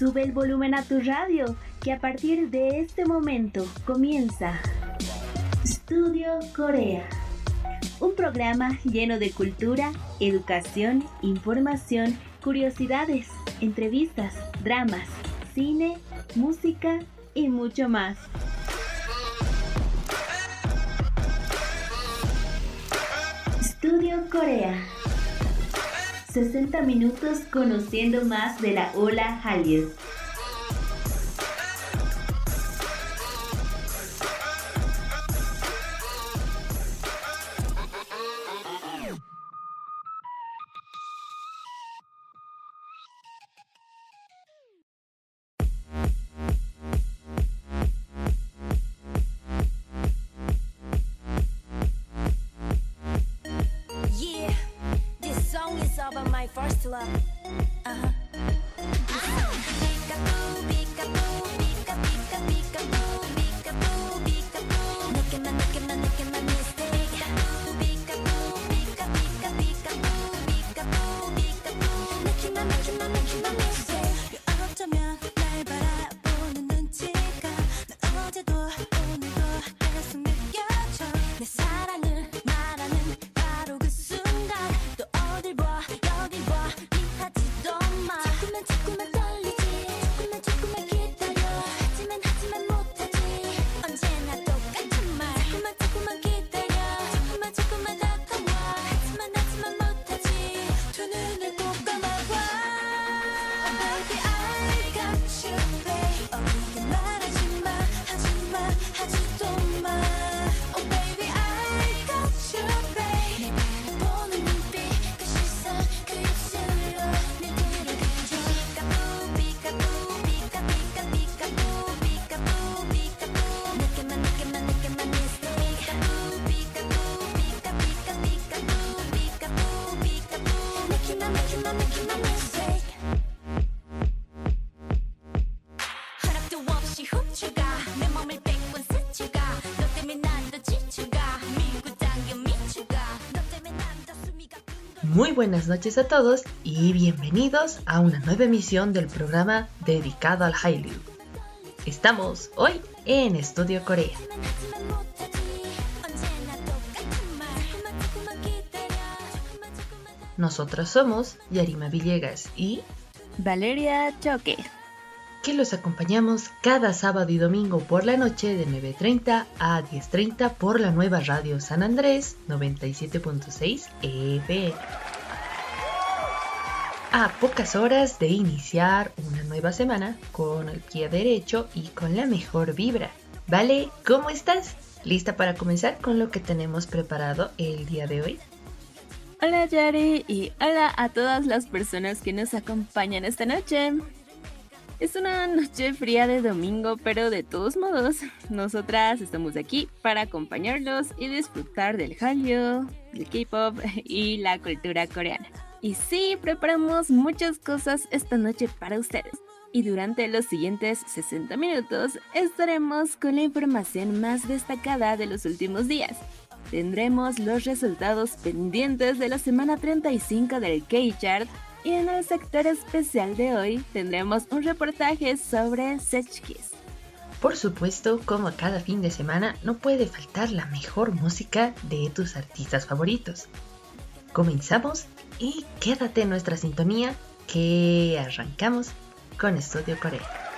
Sube el volumen a tu radio, que a partir de este momento comienza Estudio Corea. Un programa lleno de cultura, educación, información, curiosidades, entrevistas, dramas, cine, música y mucho más. Estudio Corea. 60 minutos conociendo más de la ola Hallyu. buenas noches a todos y bienvenidos a una nueva emisión del programa dedicado al Hallyu. Estamos hoy en Estudio Corea. Nosotros somos Yarima Villegas y Valeria Choque, que los acompañamos cada sábado y domingo por la noche de 9.30 a 10.30 por la nueva radio San Andrés 97.6 FM. A pocas horas de iniciar una nueva semana con el pie derecho y con la mejor vibra. Vale, ¿cómo estás? ¿Lista para comenzar con lo que tenemos preparado el día de hoy? Hola Yari y hola a todas las personas que nos acompañan esta noche. Es una noche fría de domingo, pero de todos modos, nosotras estamos aquí para acompañarlos y disfrutar del Hallyu, del K-pop y la cultura coreana. Y sí, preparamos muchas cosas esta noche para ustedes. Y durante los siguientes 60 minutos estaremos con la información más destacada de los últimos días. Tendremos los resultados pendientes de la semana 35 del K-Chart y en el sector especial de hoy tendremos un reportaje sobre Sechkis. Por supuesto, como cada fin de semana, no puede faltar la mejor música de tus artistas favoritos. Comenzamos y quédate en nuestra sintonía que arrancamos con Estudio Corea.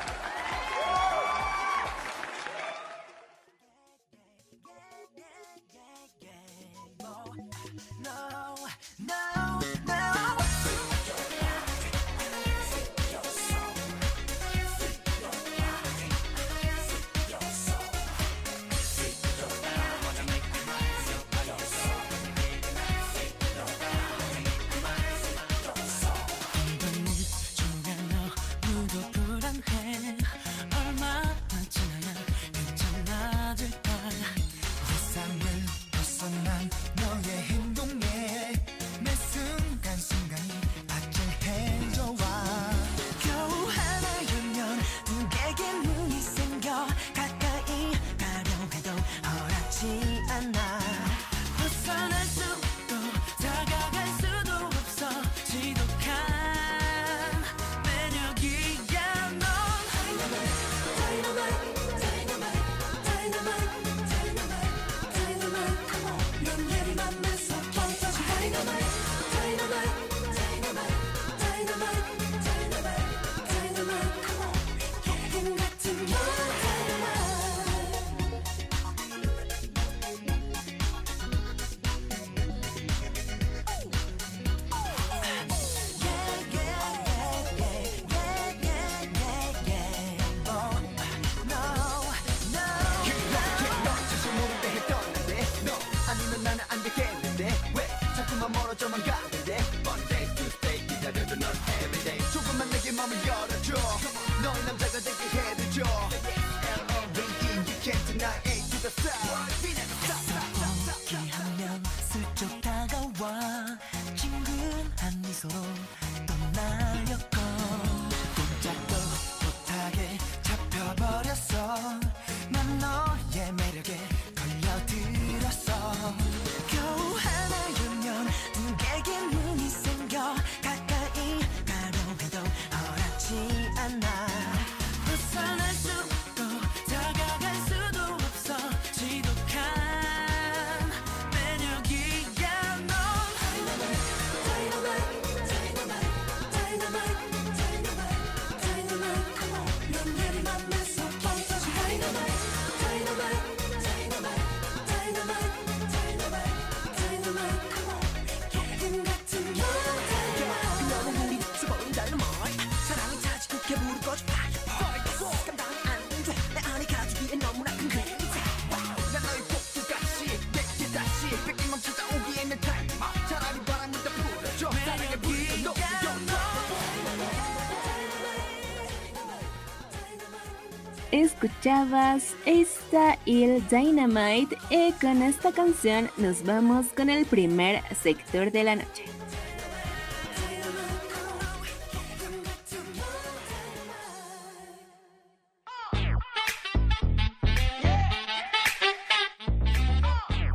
Escuchabas esta Il Dynamite y con esta canción nos vamos con el primer sector de la noche.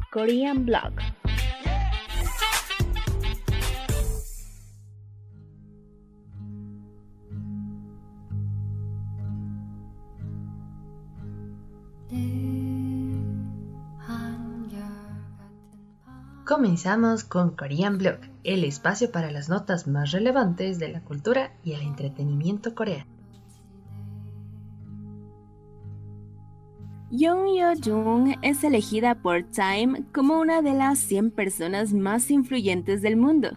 Korean Blog. Comenzamos con Korean Blog, el espacio para las notas más relevantes de la cultura y el entretenimiento coreano. Young Yo-jung es elegida por Time como una de las 100 personas más influyentes del mundo.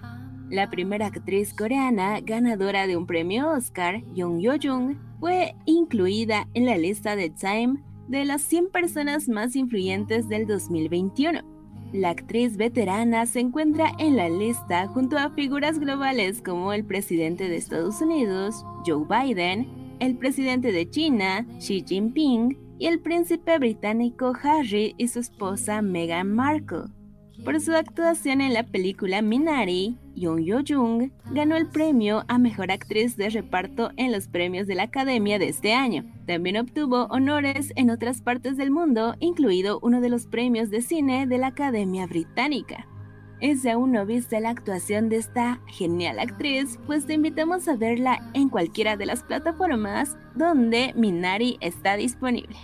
La primera actriz coreana ganadora de un premio Oscar, Young Yo-jung, fue incluida en la lista de Time de las 100 personas más influyentes del 2021. La actriz veterana se encuentra en la lista junto a figuras globales como el presidente de Estados Unidos, Joe Biden, el presidente de China, Xi Jinping, y el príncipe británico Harry y su esposa Meghan Markle. Por su actuación en la película Minari, Yoon Yo-jung ganó el premio a Mejor Actriz de Reparto en los premios de la Academia de este año. También obtuvo honores en otras partes del mundo, incluido uno de los premios de cine de la Academia Británica. Y si aún no viste la actuación de esta genial actriz, pues te invitamos a verla en cualquiera de las plataformas donde Minari está disponible.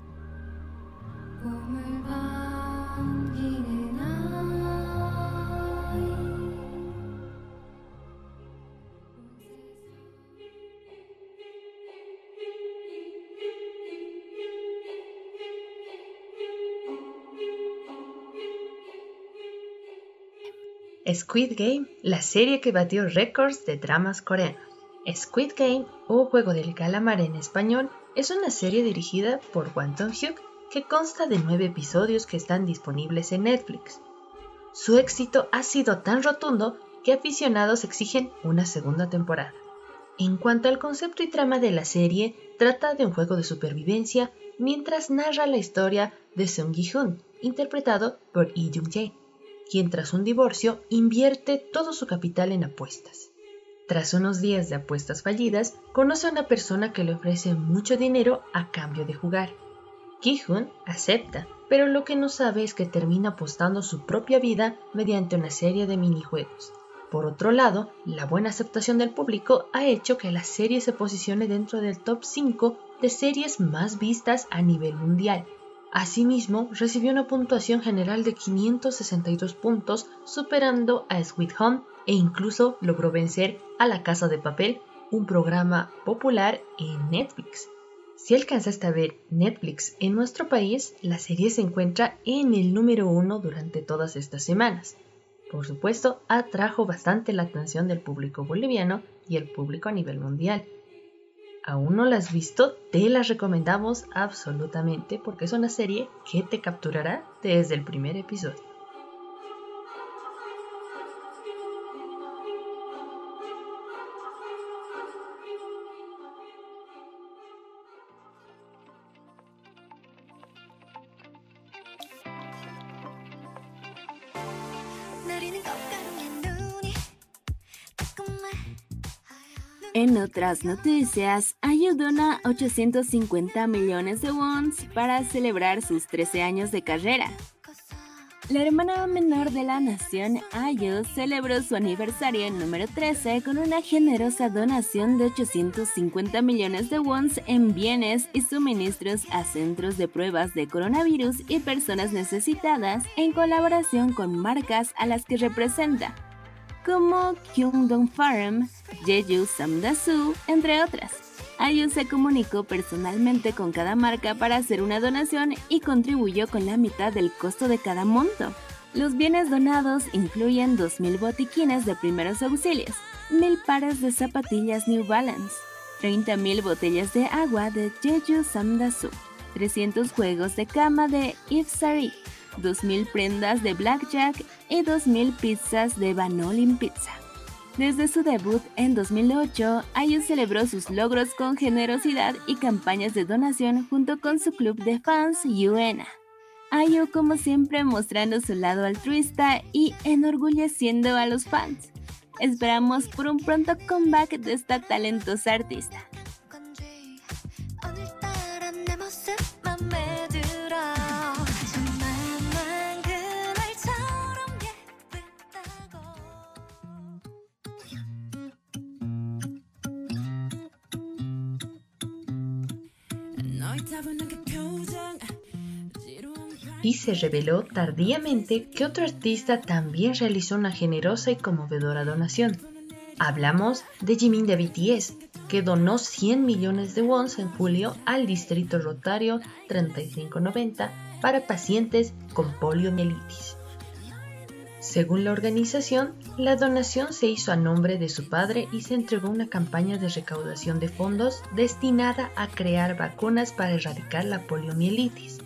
Squid Game, la serie que batió récords de dramas coreanos. Squid Game, o Juego del Calamar en español, es una serie dirigida por Wanton Hyuk que consta de nueve episodios que están disponibles en Netflix. Su éxito ha sido tan rotundo que aficionados exigen una segunda temporada. En cuanto al concepto y trama de la serie, trata de un juego de supervivencia mientras narra la historia de Sung Gi-hun, interpretado por Lee Jung-jae, quien tras un divorcio invierte todo su capital en apuestas. Tras unos días de apuestas fallidas, conoce a una persona que le ofrece mucho dinero a cambio de jugar. Ki-hun acepta, pero lo que no sabe es que termina apostando su propia vida mediante una serie de minijuegos. Por otro lado, la buena aceptación del público ha hecho que la serie se posicione dentro del top 5 de series más vistas a nivel mundial. Asimismo, recibió una puntuación general de 562 puntos, superando a Sweet Home e incluso logró vencer a La Casa de Papel, un programa popular en Netflix. Si alcanzaste a ver Netflix en nuestro país, la serie se encuentra en el número uno durante todas estas semanas. Por supuesto, atrajo bastante la atención del público boliviano y el público a nivel mundial aún no la has visto, te las recomendamos absolutamente porque es una serie que te capturará desde el primer episodio. En otras noticias, Dona 850 millones de wons para celebrar sus 13 años de carrera. La hermana menor de la nación, IU, celebró su aniversario número 13 con una generosa donación de 850 millones de wons en bienes y suministros a centros de pruebas de coronavirus y personas necesitadas en colaboración con marcas a las que representa, como Kyungdong Farm, Jeju Samdasu, entre otras. IU se comunicó personalmente con cada marca para hacer una donación y contribuyó con la mitad del costo de cada monto. Los bienes donados incluyen 2.000 botiquines de primeros auxilios, 1.000 pares de zapatillas New Balance, 30.000 botellas de agua de Jeju Samdasu, 300 juegos de cama de Saint 2.000 prendas de Blackjack y 2.000 pizzas de Vanolin Pizza. Desde su debut en 2008, IU celebró sus logros con generosidad y campañas de donación junto con su club de fans Yuena. IU como siempre mostrando su lado altruista y enorgulleciendo a los fans. Esperamos por un pronto comeback de esta talentosa artista. Y se reveló tardíamente que otro artista también realizó una generosa y conmovedora donación. Hablamos de Jimin de BTS, que donó 100 millones de wons en julio al distrito rotario 3590 para pacientes con poliomielitis. Según la organización, la donación se hizo a nombre de su padre y se entregó una campaña de recaudación de fondos destinada a crear vacunas para erradicar la poliomielitis.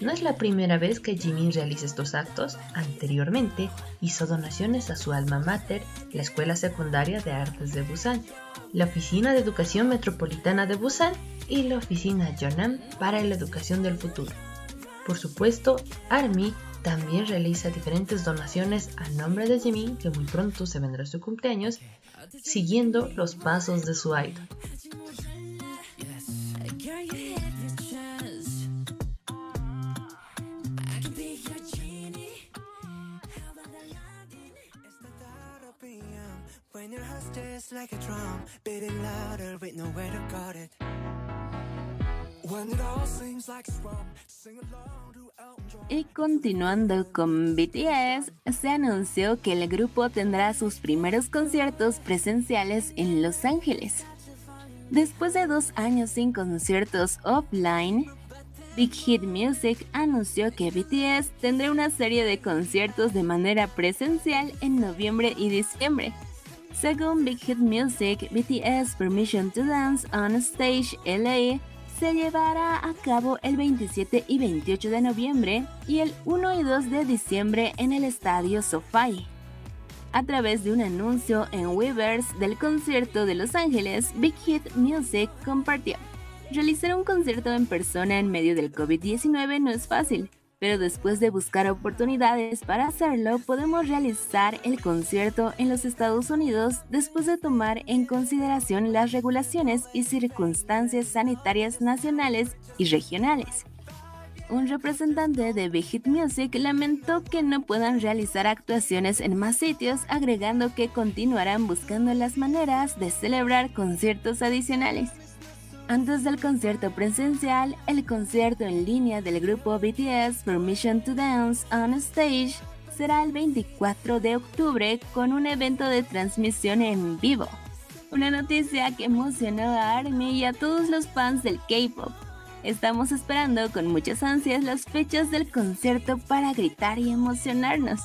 No es la primera vez que Jimin realiza estos actos. Anteriormente hizo donaciones a su alma mater, la Escuela Secundaria de Artes de Busan, la Oficina de Educación Metropolitana de Busan y la Oficina Yeonam para la Educación del Futuro. Por supuesto, ARMY también realiza diferentes donaciones a nombre de Jimin, que muy pronto se vendrá su cumpleaños, siguiendo los pasos de su idol. Y continuando con BTS, se anunció que el grupo tendrá sus primeros conciertos presenciales en Los Ángeles. Después de dos años sin conciertos offline, Big Hit Music anunció que BTS tendrá una serie de conciertos de manera presencial en noviembre y diciembre. Según Big Hit Music, BTS Permission to Dance on Stage LA se llevará a cabo el 27 y 28 de noviembre y el 1 y 2 de diciembre en el estadio SoFi. A través de un anuncio en Weavers del concierto de Los Ángeles, Big Hit Music compartió. Realizar un concierto en persona en medio del COVID-19 no es fácil, pero después de buscar oportunidades para hacerlo, podemos realizar el concierto en los Estados Unidos después de tomar en consideración las regulaciones y circunstancias sanitarias nacionales y regionales. Un representante de Big Hit Music lamentó que no puedan realizar actuaciones en más sitios, agregando que continuarán buscando las maneras de celebrar conciertos adicionales. Antes del concierto presencial, el concierto en línea del grupo BTS Permission to Dance on Stage será el 24 de octubre con un evento de transmisión en vivo. Una noticia que emocionó a ARMY y a todos los fans del K-pop. Estamos esperando con muchas ansias las fechas del concierto para gritar y emocionarnos.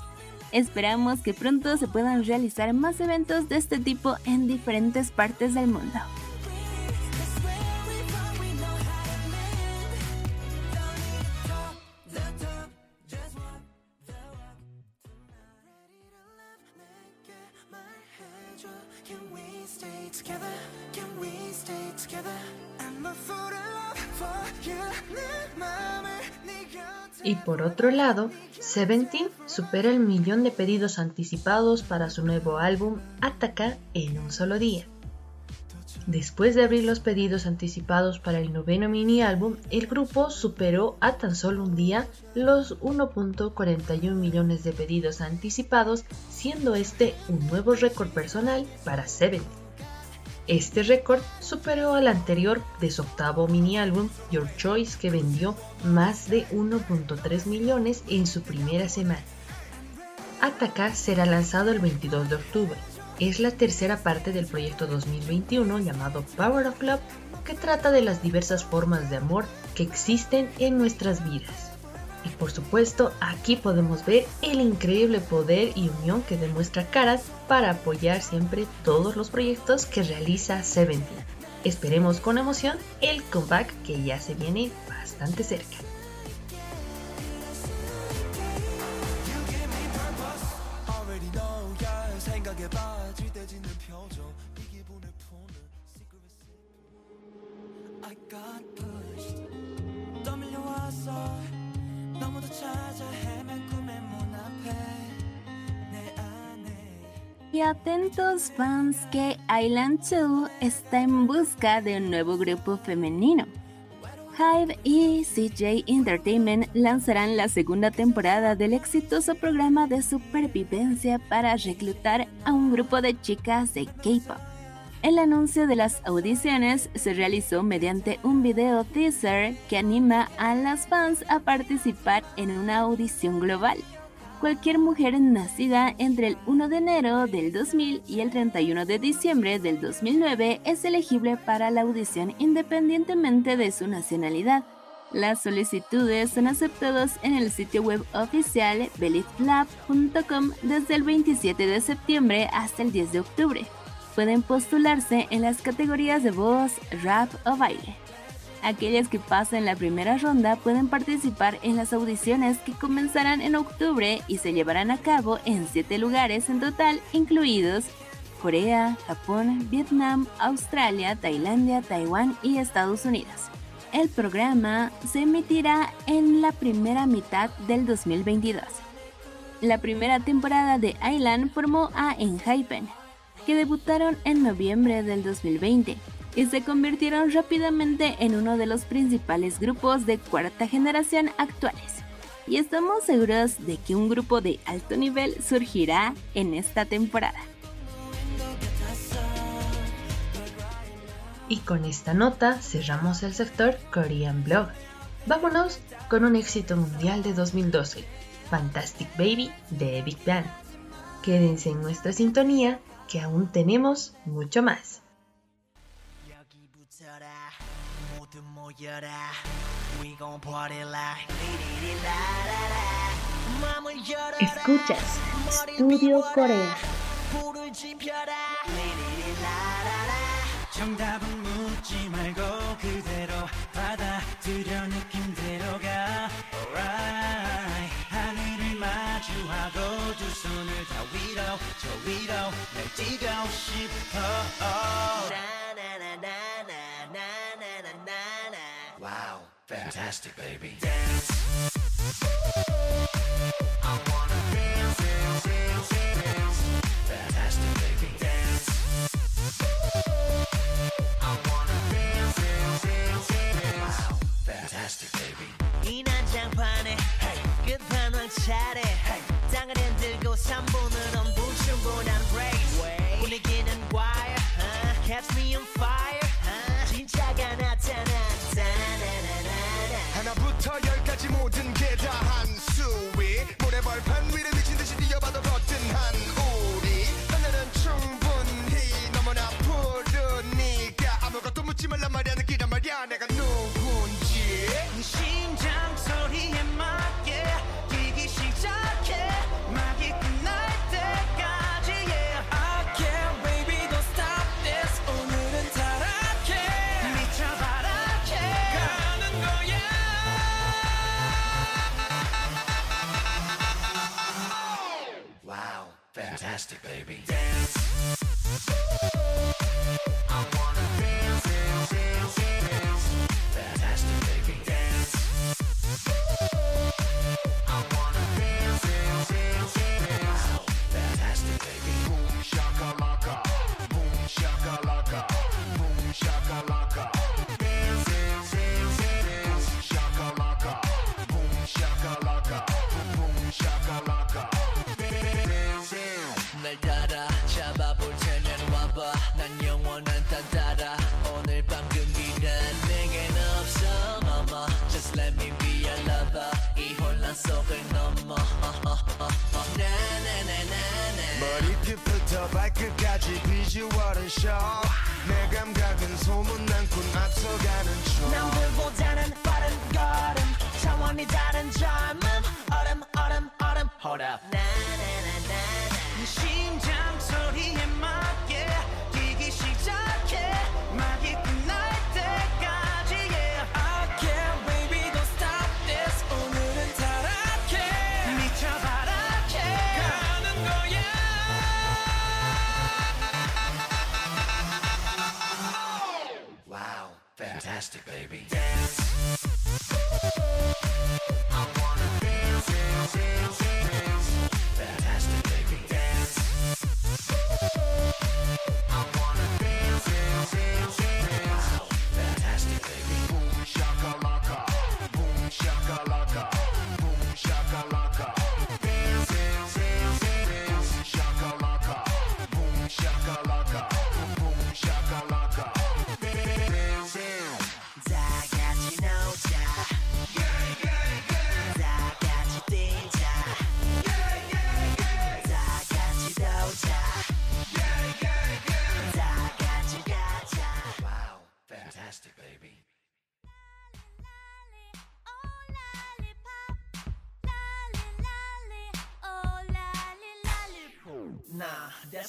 Esperamos que pronto se puedan realizar más eventos de este tipo en diferentes partes del mundo. Y por otro lado, Seventeen supera el millón de pedidos anticipados para su nuevo álbum Ataca en un solo día. Después de abrir los pedidos anticipados para el noveno mini álbum, el grupo superó a tan solo un día los 1.41 millones de pedidos anticipados, siendo este un nuevo récord personal para Seventeen. Este récord superó al anterior de su octavo mini álbum Your Choice que vendió más de 1.3 millones en su primera semana. Ataca será lanzado el 22 de octubre. Es la tercera parte del proyecto 2021 llamado Power of Love que trata de las diversas formas de amor que existen en nuestras vidas. Y por supuesto, aquí podemos ver el increíble poder y unión que demuestra Caras para apoyar siempre todos los proyectos que realiza Seventeen. Esperemos con emoción el comeback que ya se viene bastante cerca. Y atentos fans que Island 2 está en busca de un nuevo grupo femenino. Hive y CJ Entertainment lanzarán la segunda temporada del exitoso programa de supervivencia para reclutar a un grupo de chicas de K-pop. El anuncio de las audiciones se realizó mediante un video teaser que anima a las fans a participar en una audición global. Cualquier mujer nacida entre el 1 de enero del 2000 y el 31 de diciembre del 2009 es elegible para la audición independientemente de su nacionalidad. Las solicitudes son aceptadas en el sitio web oficial belieflab.com desde el 27 de septiembre hasta el 10 de octubre. Pueden postularse en las categorías de voz, rap o baile. Aquellas que pasen la primera ronda pueden participar en las audiciones que comenzarán en octubre y se llevarán a cabo en 7 lugares en total, incluidos Corea, Japón, Vietnam, Australia, Tailandia, Taiwán y Estados Unidos. El programa se emitirá en la primera mitad del 2022. La primera temporada de Island formó a Enhypen, que debutaron en noviembre del 2020 y se convirtieron rápidamente en uno de los principales grupos de cuarta generación actuales. Y estamos seguros de que un grupo de alto nivel surgirá en esta temporada. Y con esta nota cerramos el sector Korean Blog. Vámonos con un éxito mundial de 2012, Fantastic Baby de Big Bang. Quédense en nuestra sintonía que aún tenemos mucho más. Escuchas Studio Corea. 뛰고 싶어 Wow, fantastic baby Fantastic 머리끝부터 발끝까지 비주얼은 쇼. 내 감각은 소문난군 앞서가는 중. 남들보다는 빠른 걸음. 차원이 다른 젊음. 얼음 얼음 얼음. Hold 네 심장 fantastic, baby. Fantastic,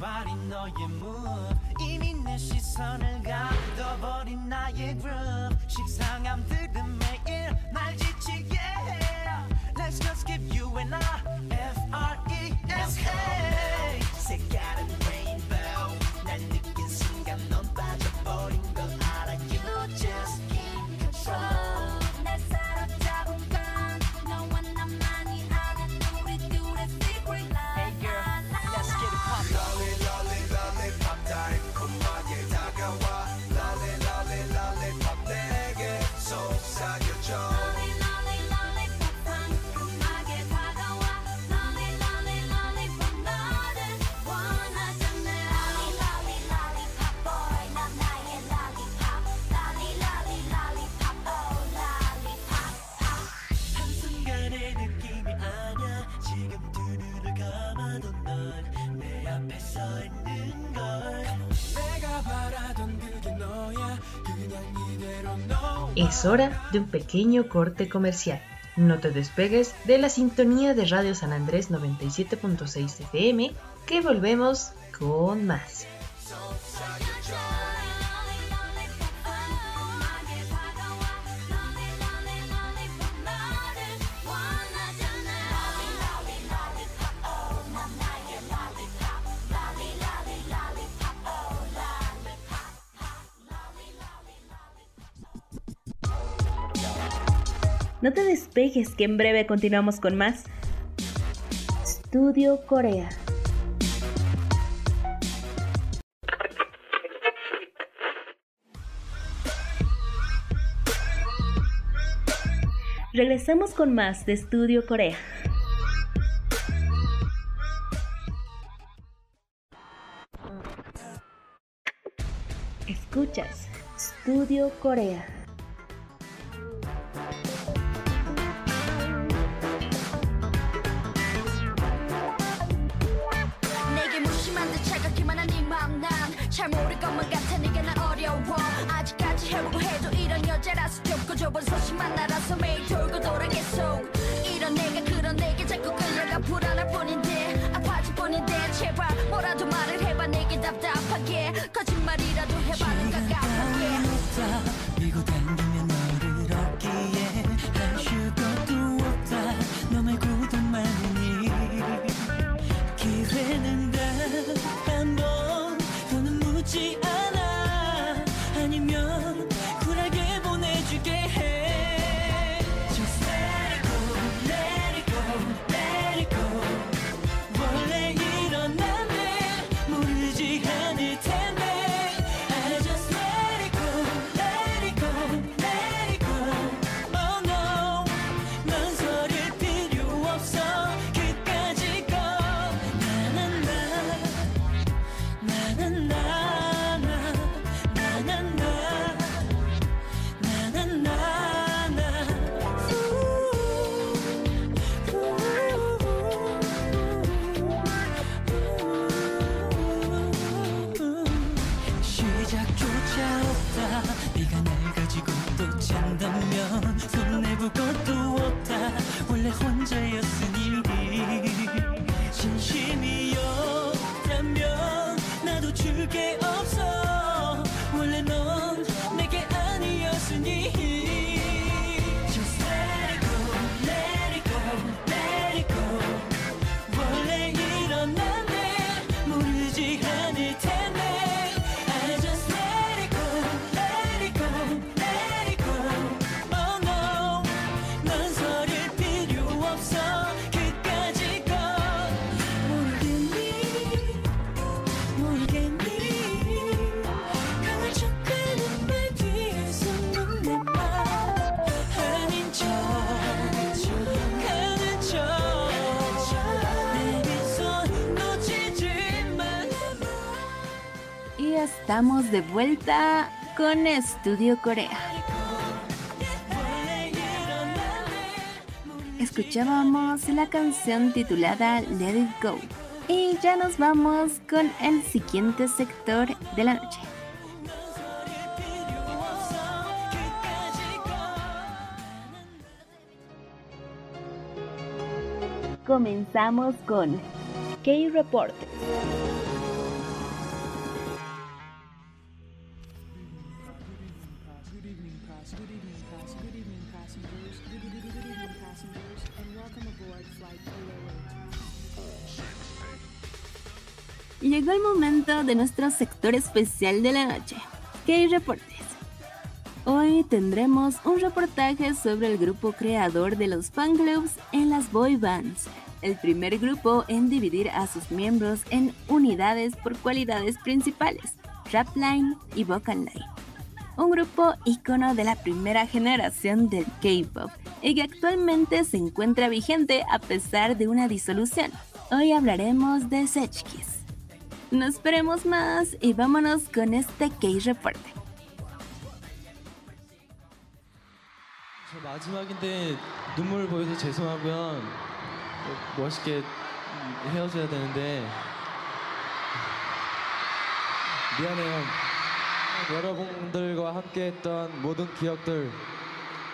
발이 너의 move 이미 내 시선을 가둬버린 나의 groove 식상함들 Es hora de un pequeño corte comercial. No te despegues de la sintonía de Radio San Andrés 97.6 FM, que volvemos con más. Despegues que en breve continuamos con más. Estudio Corea. Regresamos con más de Estudio Corea. Escuchas Estudio Corea. 좁은 소식만 알아서 매일 돌고 돌아 계속. 이런 내가 그런 내게 자꾸 끌려가 불안할 뿐인데 아파질 뿐인데 제발 뭐라도 말을 해봐 내게 답답하게. 거짓말이라도 해봐 눈 깜깜하게 estamos de vuelta con Estudio Corea. Escuchábamos la canción titulada Let It Go. Y ya nos vamos con el siguiente sector de la noche. Comenzamos con K-Report. Llegó el momento de nuestro sector especial de la noche, K-Reportes. Hoy tendremos un reportaje sobre el grupo creador de los fanclubs en las boy bands, el primer grupo en dividir a sus miembros en unidades por cualidades principales, rap line y vocal line. Un grupo ícono de la primera generación del K-pop y que actualmente se encuentra vigente a pesar de una disolución. Hoy hablaremos de Sechkis. No esperemos más y vámonos con este K-Reporte. 저 마지막인데 눈물 보여서 죄송하고요. 또 멋있게 헤어져야 되는데 미안해요. 여러분들과 함께했던 모든 기억들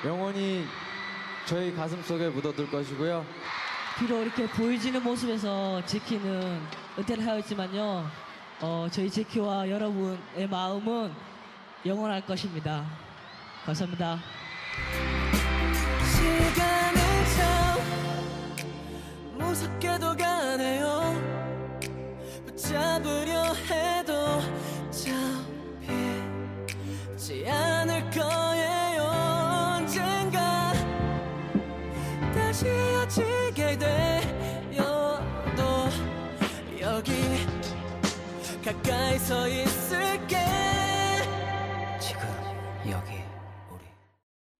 영원히 저희 가슴 속에 묻어둘 것이고요. 비록 이렇게 보이지는 모습에서 제키는 은퇴를 하였지만요. 어, 저희 제키와 여러분의 마음은 영원할 것입니다. 감사합니다. 시간은 참 무섭게도 가네요 붙잡으려 해도 잡히지 않을 거 가까이 서 있을게 지금 여기 우리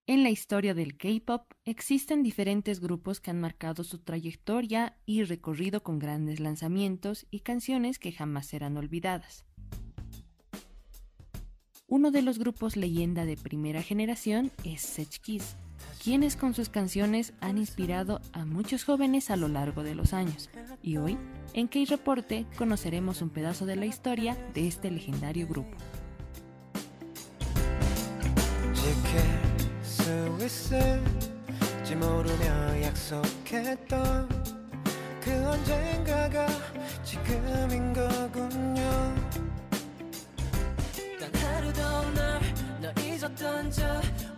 En la historia del K-pop existen diferentes grupos que han marcado su trayectoria y recorrido con grandes lanzamientos y canciones que jamás serán olvidadas. Uno de los grupos leyenda de primera generación es Sech Kiss, quienes con sus canciones han inspirado a muchos jóvenes a lo largo de los años. Y hoy, en K-Reporte, conoceremos un pedazo de la historia de este legendario grupo.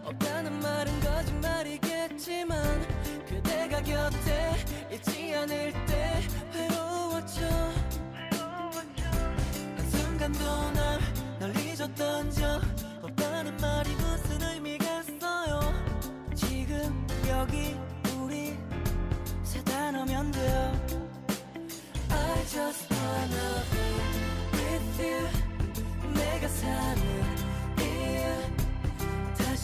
없다는 말은 거짓말이겠지만 그대가 곁에 있지 않을 때 외로웠죠. 한순간도 날, 널 잊었던 적 없다는 말이 무슨 의미겠어요? 지금 여기 우리 세 단어면 돼요 I just wanna be with you. 내가 사는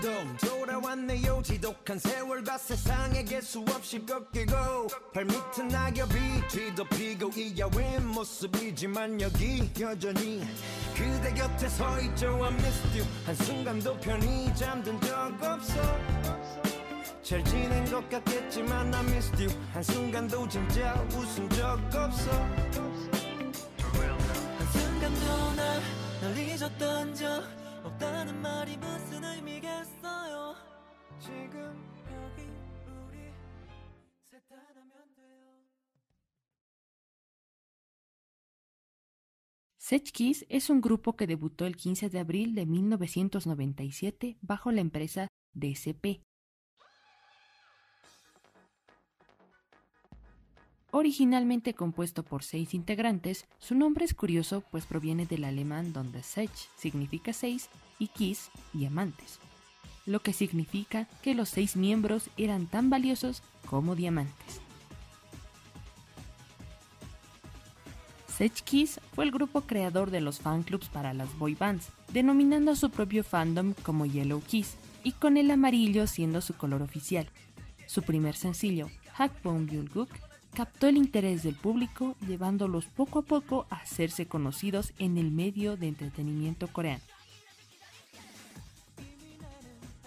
도 돌아왔네요. 지독한 세월과 세상에게 수없이 꺾이고 발밑은 낙엽이 뒤도 피고 이 야윈 모습이지만 여기 여전히 그대 곁에 서 있죠. I missed you. 한순간도 편히 잠든 적 없어. 잘 지낸 것 같겠지만 I missed you. 한순간도 진짜 웃은 적 없어. 한순간도 날, 널 잊었던 적 없다는 말이 무슨 의미겠어요 지금 여기 우리 셋단하면 돼요 Sech Kiss es un grupo que debutó el 15 de abril de 1997 bajo la empresa DSP. Originalmente compuesto por seis integrantes, su nombre es curioso pues proviene del alemán donde Sech significa seis y Kiss diamantes, lo que significa que los seis miembros eran tan valiosos como diamantes. Sech Kiss fue el grupo creador de los fanclubs para las boy bands, denominando a su propio fandom como Yellow Kiss, y con el amarillo siendo su color oficial. Su primer sencillo, Hakbone Guk, captó el interés del público, llevándolos poco a poco a hacerse conocidos en el medio de entretenimiento coreano.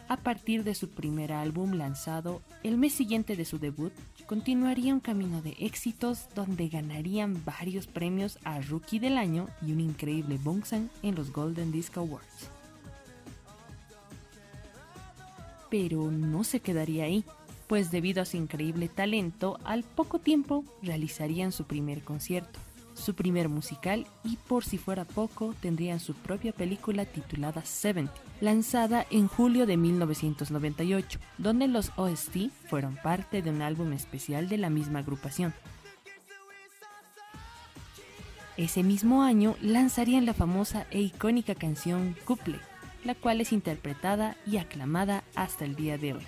A partir de su primer álbum lanzado el mes siguiente de su debut, continuaría un camino de éxitos donde ganarían varios premios a Rookie del Año y un increíble Bongsan en los Golden Disc Awards. Pero no se quedaría ahí, pues debido a su increíble talento, al poco tiempo realizarían su primer concierto, su primer musical y por si fuera poco tendrían su propia película titulada Seventy, lanzada en julio de 1998, donde los OST fueron parte de un álbum especial de la misma agrupación. Ese mismo año lanzarían la famosa e icónica canción Couple, la cual es interpretada y aclamada hasta el día de hoy.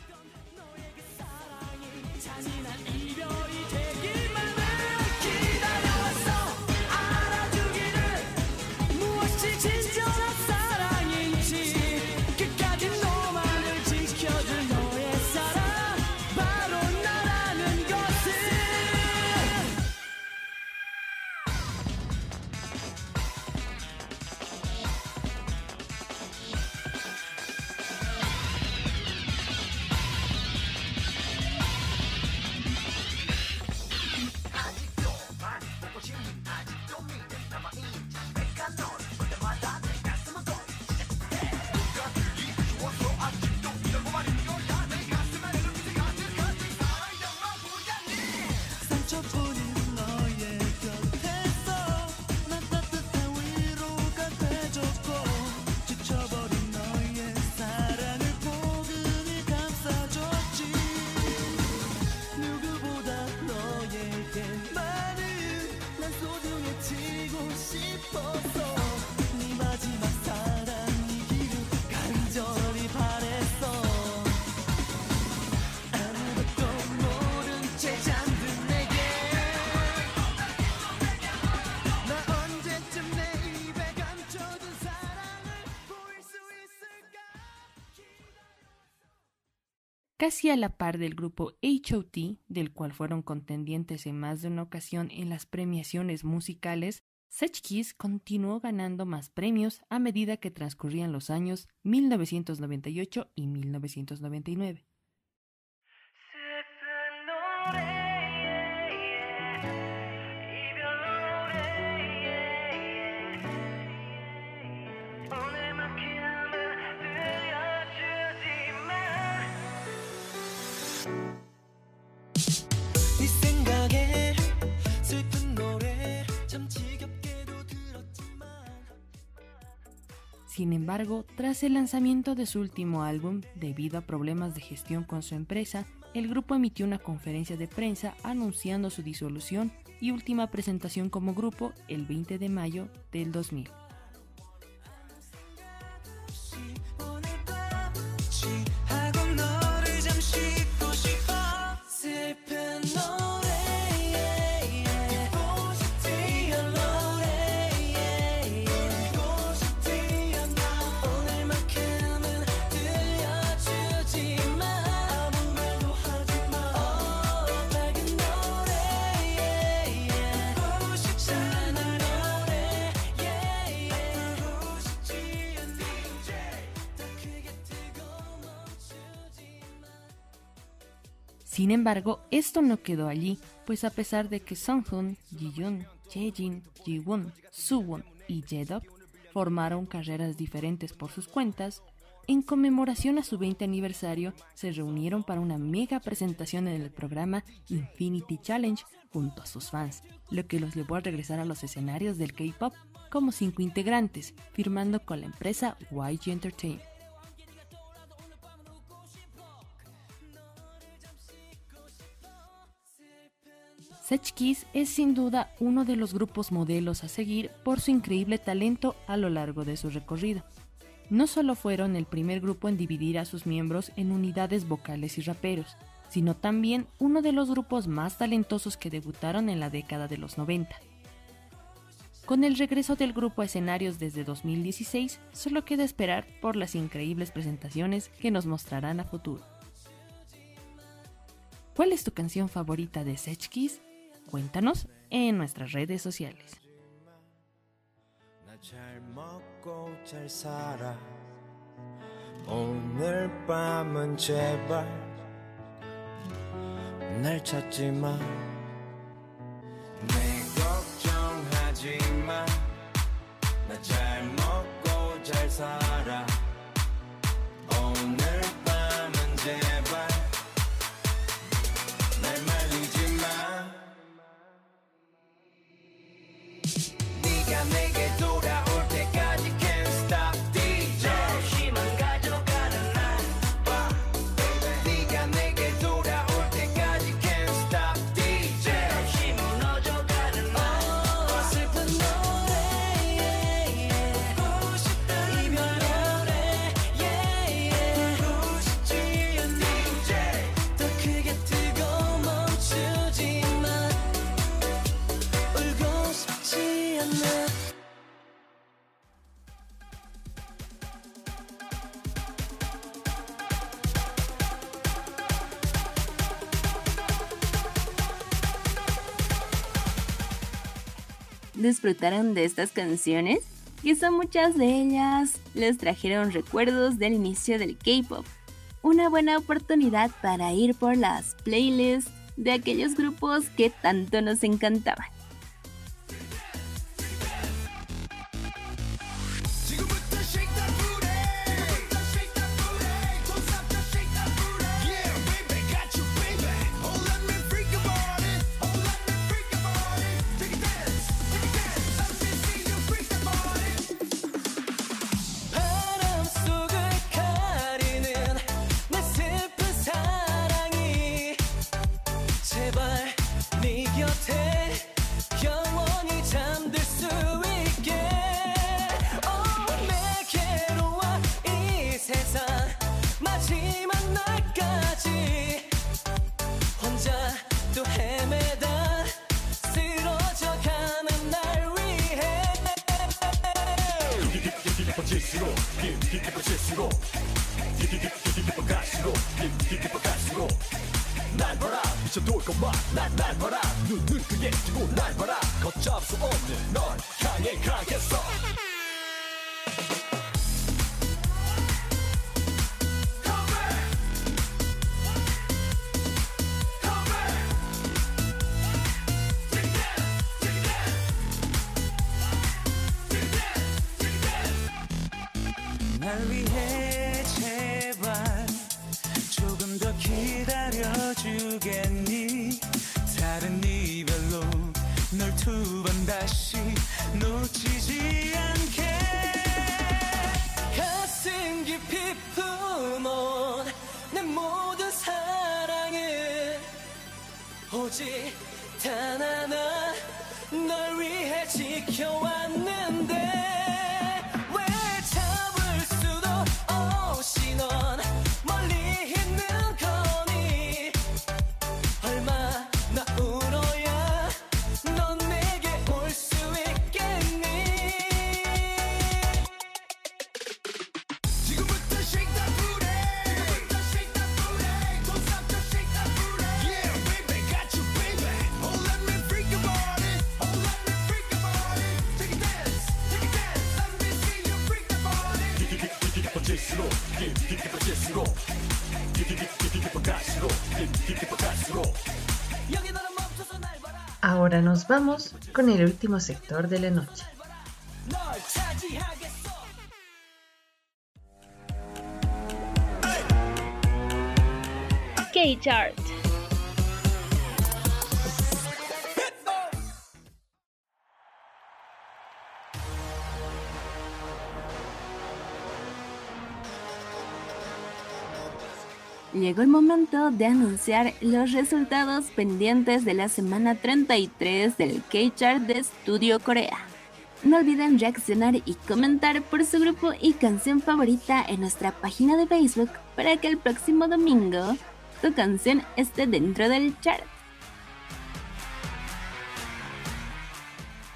Casi a la par del grupo HOT, del cual fueron contendientes en más de una ocasión en las premiaciones musicales, Such Kiss continuó ganando más premios a medida que transcurrían los años 1998 y 1999. Sin embargo, tras el lanzamiento de su último álbum, debido a problemas de gestión con su empresa, el grupo emitió una conferencia de prensa anunciando su disolución y última presentación como grupo el 20 de mayo del 2000. Sin embargo, esto no quedó allí, pues a pesar de que Songhoon, Jiyoon, Jaejin, Jiwon, Suwon y Jedok formaron carreras diferentes por sus cuentas, en conmemoración a su 20 aniversario se reunieron para una mega presentación en el programa Infinity Challenge junto a sus fans, lo que los llevó a regresar a los escenarios del K-pop como cinco integrantes, firmando con la empresa YG Entertainment. Such Kiss es sin duda uno de los grupos modelos a seguir por su increíble talento a lo largo de su recorrido. No solo fueron el primer grupo en dividir a sus miembros en unidades vocales y raperos, sino también uno de los grupos más talentosos que debutaron en la década de los 90. Con el regreso del grupo a escenarios desde 2016, solo queda esperar por las increíbles presentaciones que nos mostrarán a futuro. ¿Cuál es tu canción favorita de Sech? Cuéntanos en nuestras redes sociales. ¿Disfrutaron de estas canciones? Son muchas de ellas les trajeron recuerdos del inicio del K-pop. Una buena oportunidad para ir por las playlists de aquellos grupos que tanto nos encantaban. 것만 난날 봐라. 눈을 크게 뜨고 날 봐라. 걷잡을 수 없는 널 향해 가겠어 깊어질수록 깊이 깊이 깊어 갈수록 깊이 깊어 갈수록 여기 너는 멈춰서 날 봐라 Ahora nos vamos con el último sector de la noche. 널 차지하겠어 K-Chart. Llegó el momento de anunciar los resultados pendientes de la semana 33 del K-Chart de Studio Corea. No olviden reaccionar y comentar por su grupo y canción favorita en nuestra página de Facebook para que el próximo domingo tu canción esté dentro del chart.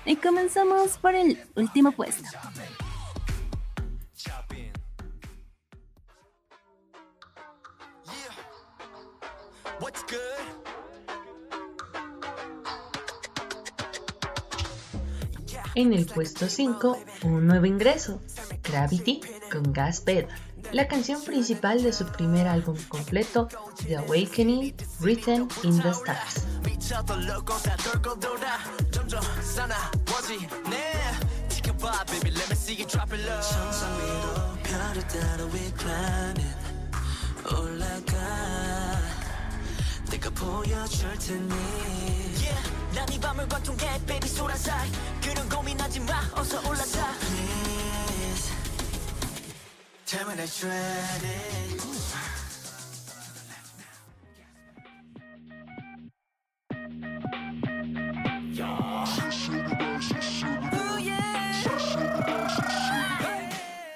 Y comenzamos por el último puesto. What's good? En el puesto 5, un nuevo ingreso, Gravity con Gas Pedal, la canción principal de su primer álbum completo, The Awakening, Written in the Stars 내가 보여줄 테니 Yeah, 난이 밤을 관통해 baby 소라사 그런 고민하지 마 어서 올라타 please tell me that you're ready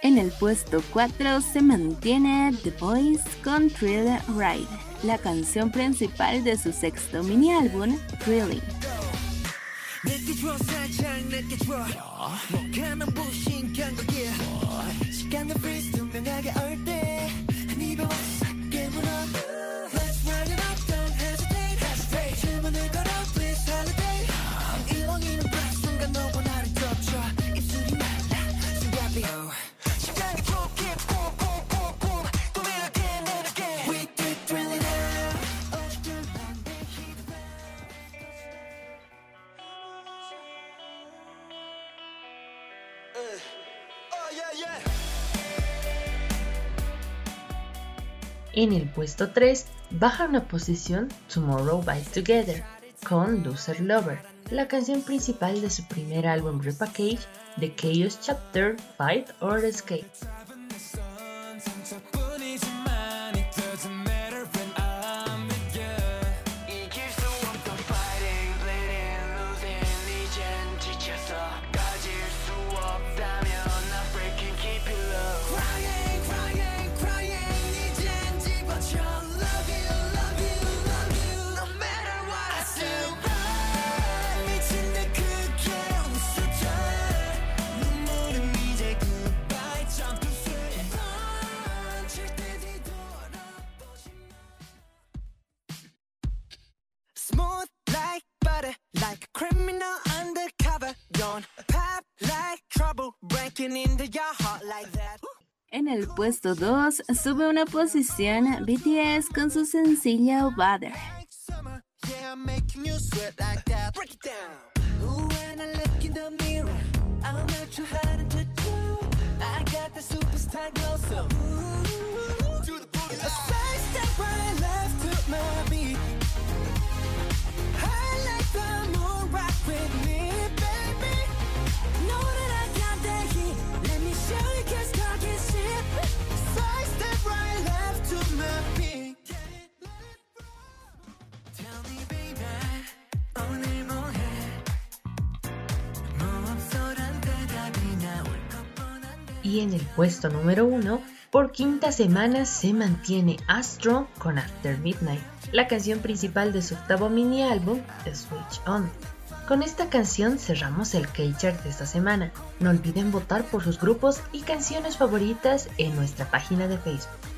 En el puesto 4 se mantiene The Voice con Thriller Ride, la canción principal de su sexto mini álbum, Thrilling. En el puesto 3 baja una posición Tomorrow by Together con Loser Lover, la canción principal de su primer álbum Repackage, The Chaos Chapter Fight or Escape. Smooth like butter, like a criminal undercover. Don't pop like trouble, breaking into your heart like that. En el puesto 2 sube una posición BTS con su sencillo Butter. I the Y en el puesto número 1, por quinta semana se mantiene Astro con After Midnight, la canción principal de su octavo mini álbum, Switch On. Con esta canción cerramos el K-Chart de esta semana. No olviden votar por sus grupos y canciones favoritas en nuestra página de Facebook.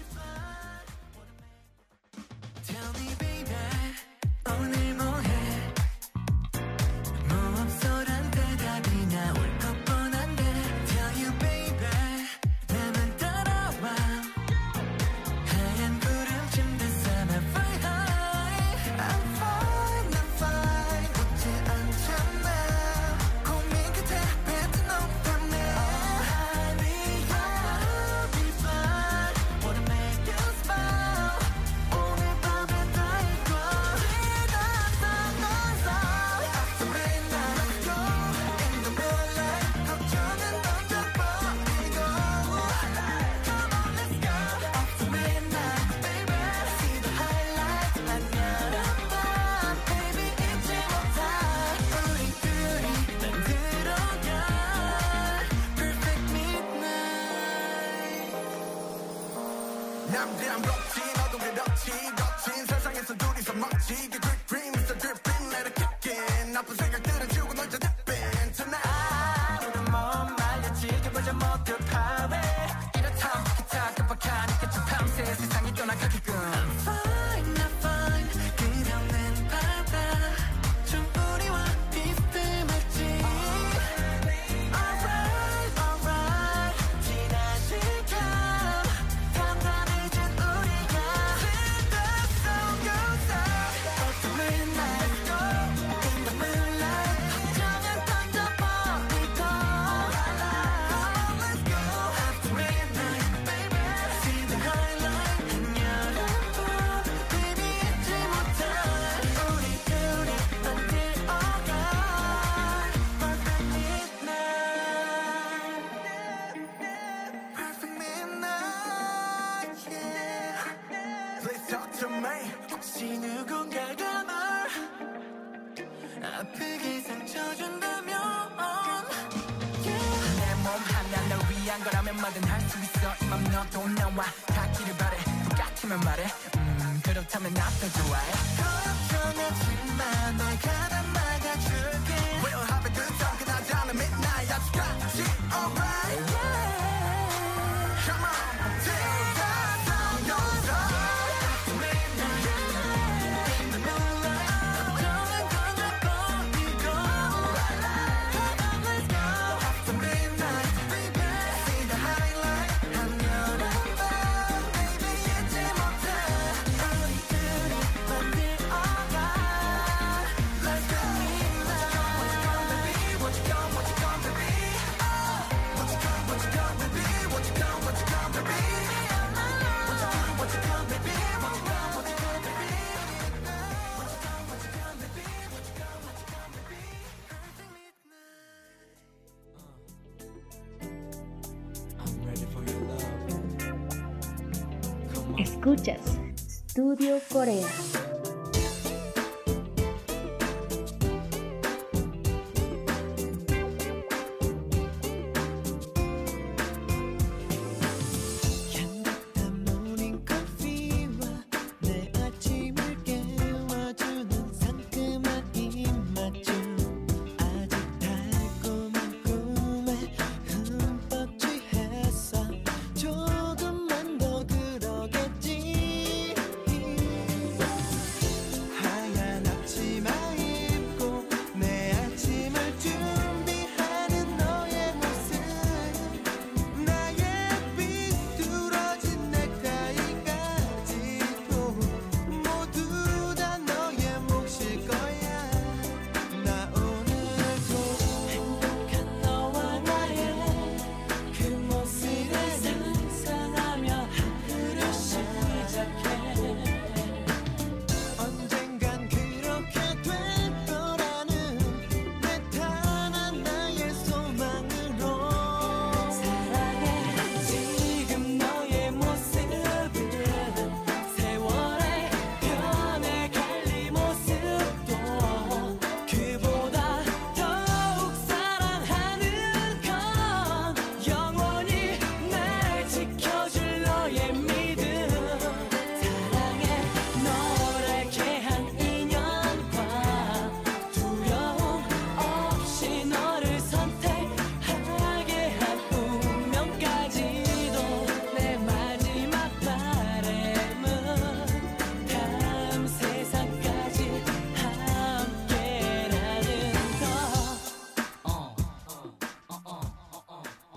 and I can't Corea.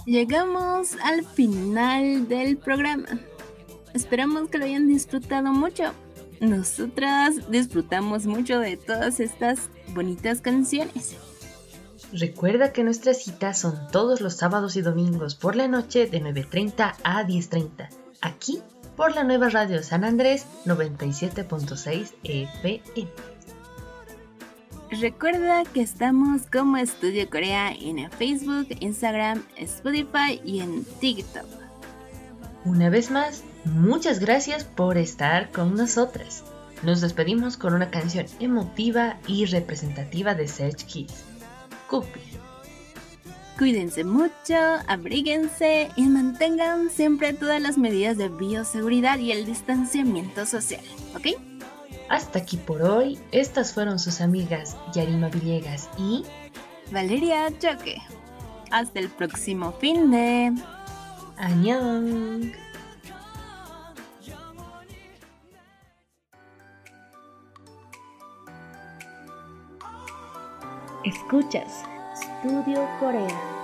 Llegamos al final del programa. Esperamos que lo hayan disfrutado mucho. Nosotras disfrutamos mucho de todas estas bonitas canciones. Recuerda que nuestras citas son todos los sábados y domingos por la noche de 9.30 a 10.30, aquí por la nueva radio San Andrés 97.6 FM. Recuerda que estamos como Estudio Corea en Facebook, Instagram, Spotify y en TikTok. Una vez más, muchas gracias por estar con nosotras. Nos despedimos con una canción emotiva y representativa de Search Kids. Cupid. Cuídense mucho, abríguense y mantengan siempre todas las medidas de bioseguridad y el distanciamiento social, ¿ok? Hasta aquí por hoy. Estas fueron sus amigas Yarima Villegas y Valeria Choque. Hasta el próximo fin de... Añón. Escuchas Studio Corea.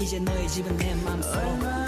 이제 너의 집은 내 맘속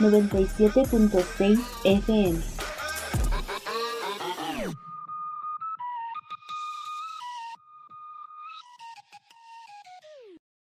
97.6 FM.